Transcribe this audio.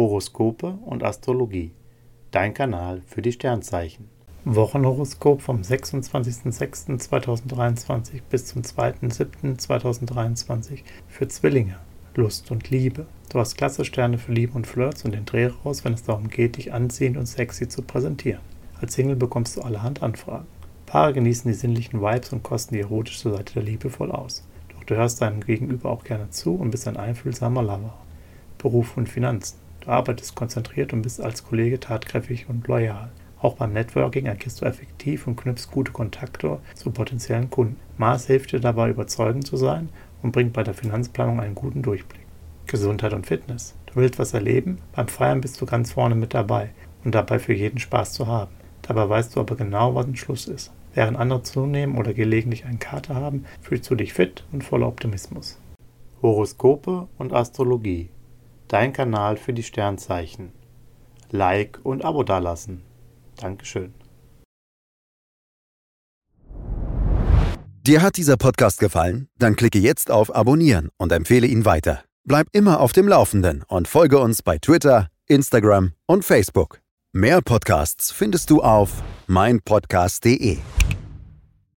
Horoskope und Astrologie. Dein Kanal für die Sternzeichen. Wochenhoroskop vom 26.06.2023 bis zum 2.07.2023 für Zwillinge. Lust und Liebe. Du hast klasse Sterne für Liebe und Flirts und den Dreh raus, wenn es darum geht, dich anziehend und sexy zu präsentieren. Als Single bekommst du allerhand Anfragen. Paare genießen die sinnlichen Vibes und kosten die erotische Seite der Liebe voll aus. Doch du hörst deinem Gegenüber auch gerne zu und bist ein einfühlsamer Lover. Beruf und Finanzen. Du arbeitest konzentriert und bist als Kollege tatkräftig und loyal. Auch beim Networking agierst du effektiv und knüpfst gute Kontakte zu potenziellen Kunden. Mars hilft dir dabei, überzeugend zu sein und bringt bei der Finanzplanung einen guten Durchblick. Gesundheit und Fitness. Du willst was erleben? Beim Feiern bist du ganz vorne mit dabei und dabei für jeden Spaß zu haben. Dabei weißt du aber genau, was ein Schluss ist. Während andere zunehmen oder gelegentlich einen Kater haben, fühlst du dich fit und voller Optimismus. Horoskope und Astrologie dein Kanal für die Sternzeichen. Like und Abo dalassen. Dankeschön. Dir hat dieser Podcast gefallen? Dann klicke jetzt auf Abonnieren und empfehle ihn weiter. Bleib immer auf dem Laufenden und folge uns bei Twitter, Instagram und Facebook. Mehr Podcasts findest du auf meinpodcast.de.